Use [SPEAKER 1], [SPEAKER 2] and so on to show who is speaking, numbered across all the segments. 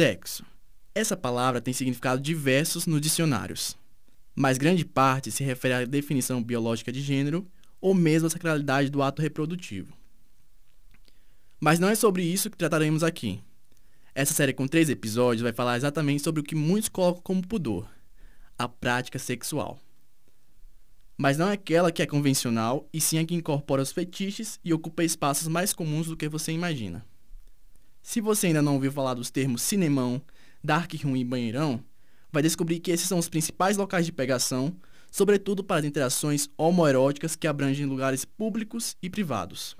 [SPEAKER 1] Sexo. Essa palavra tem significados diversos nos dicionários, mas grande parte se refere à definição biológica de gênero ou mesmo à sacralidade do ato reprodutivo. Mas não é sobre isso que trataremos aqui. Essa série com três episódios vai falar exatamente sobre o que muitos colocam como pudor, a prática sexual. Mas não é aquela que é convencional, e sim a que incorpora os fetiches e ocupa espaços mais comuns do que você imagina. Se você ainda não ouviu falar dos termos cinemão, dark room e banheirão, vai descobrir que esses são os principais locais de pegação, sobretudo para as interações homoeróticas que abrangem lugares públicos e privados.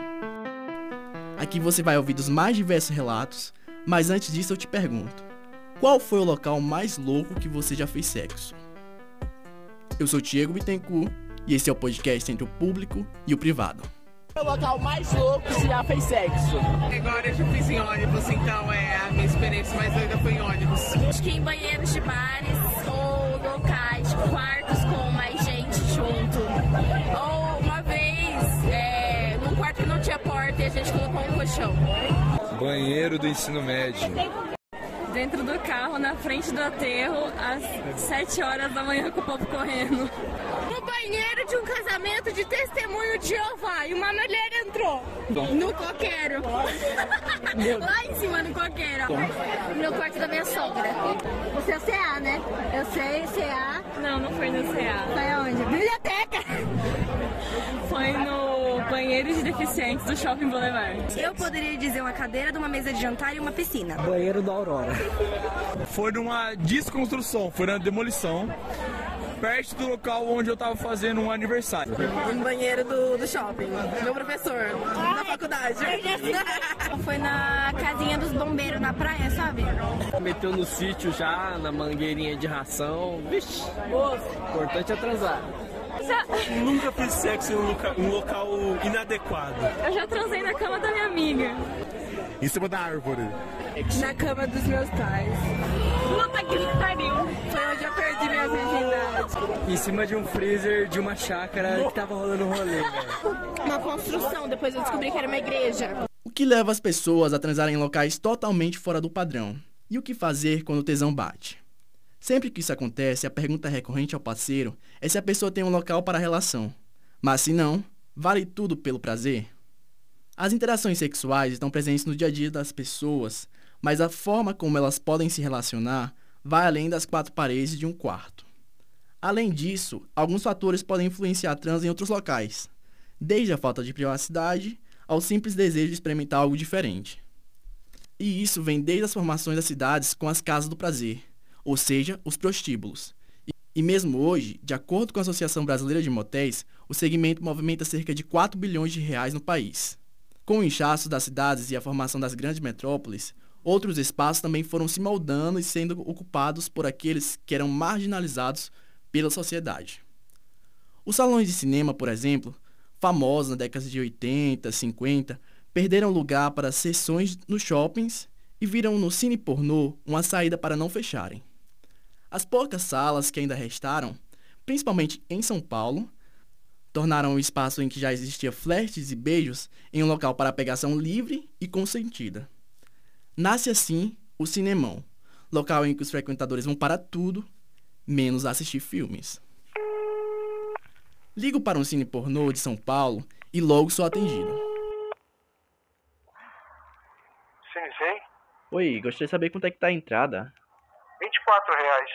[SPEAKER 1] Aqui você vai ouvir dos mais diversos relatos, mas antes disso eu te pergunto: qual foi o local mais louco que você já fez sexo? Eu sou Diego Bittencourt e esse é o podcast entre o público e o privado.
[SPEAKER 2] É o local mais louco que você já fez sexo?
[SPEAKER 3] Agora eu já fiz em ônibus, então é a minha experiência mais doida foi em ônibus.
[SPEAKER 4] Acho que em banheiros de bares ou locais, quartos com mais gente junto. Ou uma vez, é, num quarto que não tinha porta e a gente colocou um colchão.
[SPEAKER 5] Banheiro do ensino médio.
[SPEAKER 6] Dentro do carro, na frente do aterro, às 7 horas da manhã com o povo correndo.
[SPEAKER 4] No banheiro de um casamento de testemunho de Jeová e uma mulher entrou no coqueiro. Lá em cima do coqueiro. No quarto da minha sogra. Você é CA, né? Eu sei, CA.
[SPEAKER 6] Não, não foi no CA.
[SPEAKER 4] Foi aonde? Biblioteca!
[SPEAKER 6] Foi no banheiro de deficientes do Shopping Boulevard.
[SPEAKER 7] Eu poderia dizer uma cadeira de uma mesa de jantar e uma piscina.
[SPEAKER 2] Banheiro da Aurora.
[SPEAKER 8] Foi numa desconstrução, foi na demolição, perto do local onde eu tava fazendo um aniversário.
[SPEAKER 7] No banheiro do, do shopping. Meu professor, da faculdade.
[SPEAKER 4] Foi na casinha dos bombeiros na praia, sabe?
[SPEAKER 2] Meteu no sítio já, na mangueirinha de ração. Vixe, importante é transar.
[SPEAKER 9] Nunca fiz sexo em um loca- um local inadequado.
[SPEAKER 6] Eu já transei na cama da minha amiga.
[SPEAKER 9] Em cima da árvore.
[SPEAKER 7] Na cama dos meus pais.
[SPEAKER 6] Puta que pariu.
[SPEAKER 7] Foi onde eu perdi minha virgindade.
[SPEAKER 2] Em cima de um freezer de uma chácara que tava rolando um rolê, velho.
[SPEAKER 4] Uma construção, depois eu descobri que era uma igreja.
[SPEAKER 1] O que leva as pessoas a transarem em locais totalmente fora do padrão? E o que fazer quando o tesão bate? Sempre que isso acontece, a pergunta recorrente ao parceiro é se a pessoa tem um local para a relação. Mas se não, vale tudo pelo prazer? As interações sexuais estão presentes no dia a dia das pessoas, mas a forma como elas podem se relacionar vai além das quatro paredes de um quarto. Além disso, alguns fatores podem influenciar trans em outros locais, desde a falta de privacidade ao simples desejo de experimentar algo diferente. E isso vem desde as formações das cidades com as casas do prazer, ou seja, os prostíbulos. E, mesmo hoje, de acordo com a Associação Brasileira de Motéis, o segmento movimenta cerca de 4 bilhões de reais no país. Com o inchaço das cidades e a formação das grandes metrópoles, outros espaços também foram se moldando e sendo ocupados por aqueles que eram marginalizados pela sociedade. Os salões de cinema, por exemplo, famosos na década de 80, 50, perderam lugar para sessões nos shoppings e viram no cine pornô uma saída para não fecharem. As poucas salas que ainda restaram, principalmente em São Paulo, tornaram o espaço em que já existia flertes e beijos em um local para pegação livre e consentida. Nasce assim o cinemão, local em que os frequentadores vão para tudo, menos assistir filmes. Ligo para um cine pornô de São Paulo e logo sou atendido.
[SPEAKER 10] Sim, sim.
[SPEAKER 1] Oi, gostaria de saber quanto é que tá a entrada.
[SPEAKER 10] 24 reais.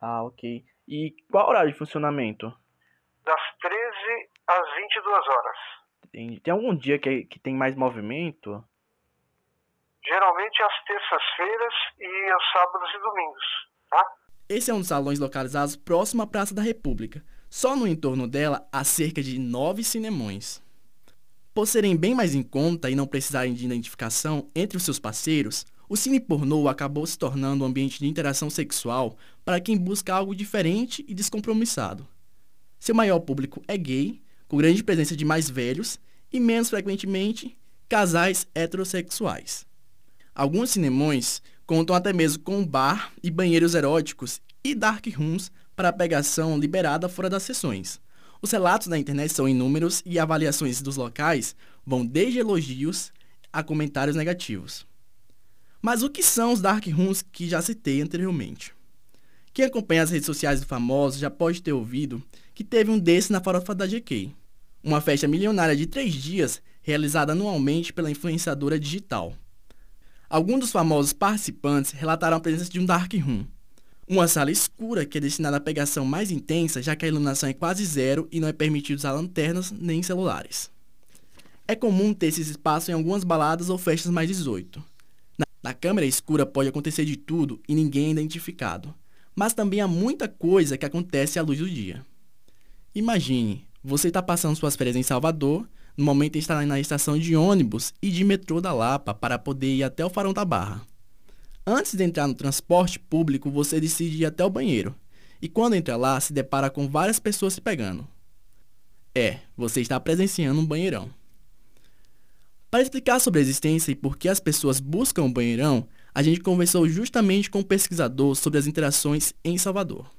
[SPEAKER 1] Ah, ok. E qual horário de funcionamento?
[SPEAKER 10] Das 13 às 22 horas.
[SPEAKER 1] Tem, tem algum dia que, que tem mais movimento?
[SPEAKER 10] Geralmente às terças-feiras e aos sábados e domingos, tá?
[SPEAKER 1] Esse é um dos salões localizados próximo à Praça da República. Só no entorno dela há cerca de nove cinemões. Por serem bem mais em conta e não precisarem de identificação entre os seus parceiros, o cine pornô acabou se tornando um ambiente de interação sexual para quem busca algo diferente e descompromissado. Seu maior público é gay, com grande presença de mais velhos e, menos frequentemente, casais heterossexuais. Alguns cinemões contam até mesmo com bar e banheiros eróticos e dark rooms para pegação liberada fora das sessões. Os relatos na internet são inúmeros e avaliações dos locais vão desde elogios a comentários negativos. Mas o que são os dark rooms que já citei anteriormente? Quem acompanha as redes sociais do famoso já pode ter ouvido que teve um desse na farofa da GK, uma festa milionária de três dias realizada anualmente pela influenciadora digital. Alguns dos famosos participantes relataram a presença de um dark room, uma sala escura que é destinada à pegação mais intensa, já que a iluminação é quase zero e não é permitido usar lanternas nem celulares. É comum ter esses espaços em algumas baladas ou festas mais 18, na câmera escura pode acontecer de tudo e ninguém é identificado, mas também há muita coisa que acontece à luz do dia. Imagine, você está passando suas férias em Salvador, no momento está na estação de ônibus e de metrô da Lapa para poder ir até o Farão da Barra. Antes de entrar no transporte público, você decide ir até o banheiro, e quando entra lá, se depara com várias pessoas se pegando. É, você está presenciando um banheirão. Para explicar sobre a existência e por que as pessoas buscam o banheirão, a gente conversou justamente com um pesquisador sobre as interações em Salvador.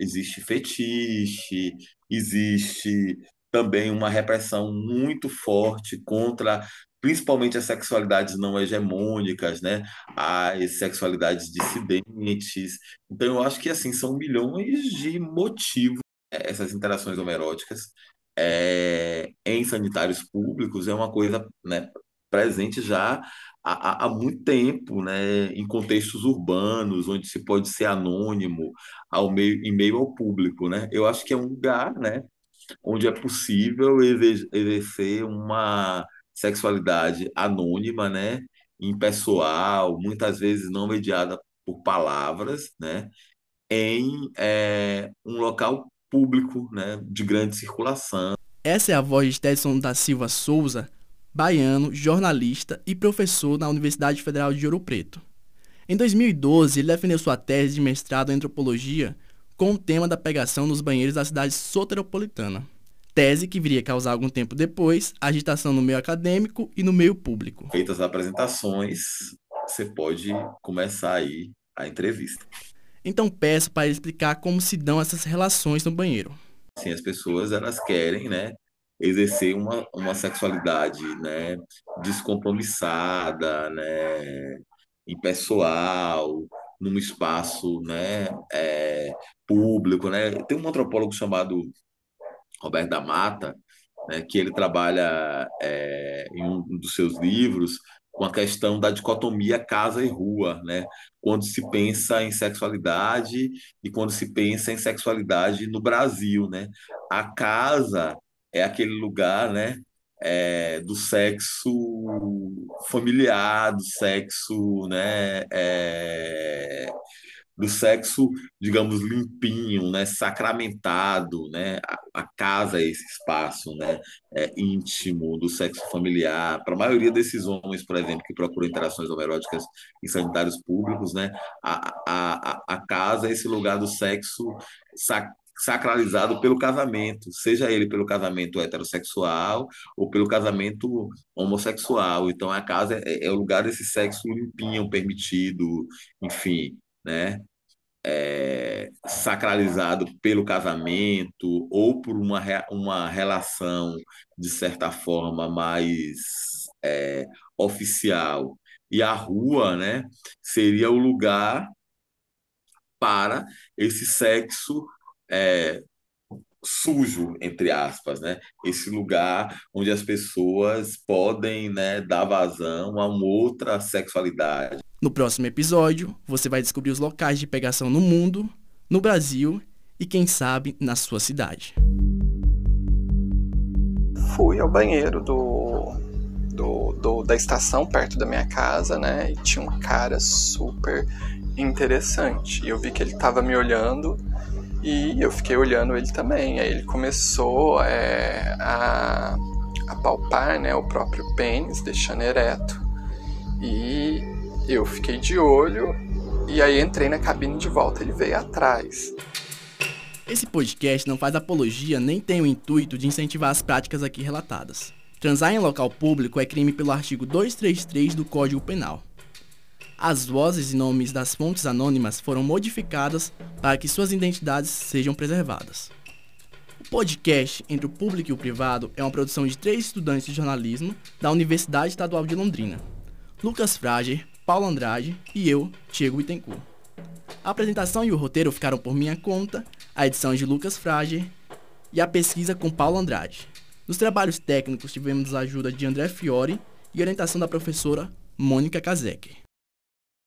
[SPEAKER 11] Existe fetiche, existe também uma repressão muito forte contra principalmente as sexualidades não hegemônicas, né? As sexualidades dissidentes. Então eu acho que assim são milhões de motivos eh, essas interações homeróticas é, em sanitários públicos é uma coisa né, presente já há, há, muito tempo, né, em contextos urbanos, onde se pode ser anônimo ao meio, em meio ao público. Né? Eu acho que é um lugar né, onde é possível exercer uma sexualidade anônima, né, impessoal, muitas vezes não mediada por palavras, né, em é, um local público, né, de grande circulação.
[SPEAKER 1] Essa é a voz de Tedson da Silva Souza, baiano, jornalista e professor na Universidade Federal de Ouro Preto. Em 2012, ele defendeu sua tese de mestrado em antropologia com o tema da pegação nos banheiros da cidade soteropolitana. Tese que viria a causar algum tempo depois agitação no meio acadêmico e no meio público.
[SPEAKER 11] Feitas as apresentações, você pode começar aí a entrevista.
[SPEAKER 1] Então peço para explicar como se dão essas relações no banheiro.
[SPEAKER 11] Sim, as pessoas elas querem, né, exercer uma, uma sexualidade, né, descompromissada, né, impessoal, num espaço, né, é, público, né. Tem um antropólogo chamado Roberto da Mata, né, que ele trabalha é, em um dos seus livros com a questão da dicotomia casa e rua, né? Quando se pensa em sexualidade e quando se pensa em sexualidade no Brasil, né? A casa é aquele lugar, né? É, do sexo familiar, do sexo, né? É, do sexo, digamos, limpinho, né, sacramentado, né, a, a casa é esse espaço, né, é, íntimo do sexo familiar. Para a maioria desses homens, por exemplo, que procuram interações homeróticas em sanitários públicos, né, a, a, a casa é esse lugar do sexo sac, sacralizado pelo casamento, seja ele pelo casamento heterossexual ou pelo casamento homossexual. Então a casa é, é o lugar desse sexo limpinho, permitido, enfim, né? É, sacralizado pelo casamento ou por uma, uma relação, de certa forma, mais é, oficial. E a rua né, seria o lugar para esse sexo é, sujo, entre aspas, né? Esse lugar onde as pessoas podem né, dar vazão a uma outra sexualidade.
[SPEAKER 1] No próximo episódio, você vai descobrir os locais de pegação no mundo, no Brasil e, quem sabe, na sua cidade.
[SPEAKER 12] Fui ao banheiro do, do, do, da estação perto da minha casa, né? E tinha um cara super interessante. Eu vi que ele estava me olhando e eu fiquei olhando ele também. Aí ele começou é, a, a palpar né, o próprio pênis, deixando ereto. E eu fiquei de olho e aí entrei na cabine de volta. Ele veio atrás.
[SPEAKER 1] Esse podcast não faz apologia nem tem o intuito de incentivar as práticas aqui relatadas. Transar em local público é crime pelo artigo 233 do Código Penal. As vozes e nomes das fontes anônimas foram modificadas para que suas identidades sejam preservadas. O podcast Entre o Público e o Privado é uma produção de três estudantes de jornalismo da Universidade Estadual de Londrina: Lucas Frager, Paulo Andrade e eu, Diego Bittencourt. A apresentação e o roteiro ficaram por minha conta, a edição é de Lucas Frager e a pesquisa com Paulo Andrade. Nos trabalhos técnicos tivemos a ajuda de André Fiore e orientação da professora Mônica Kazek.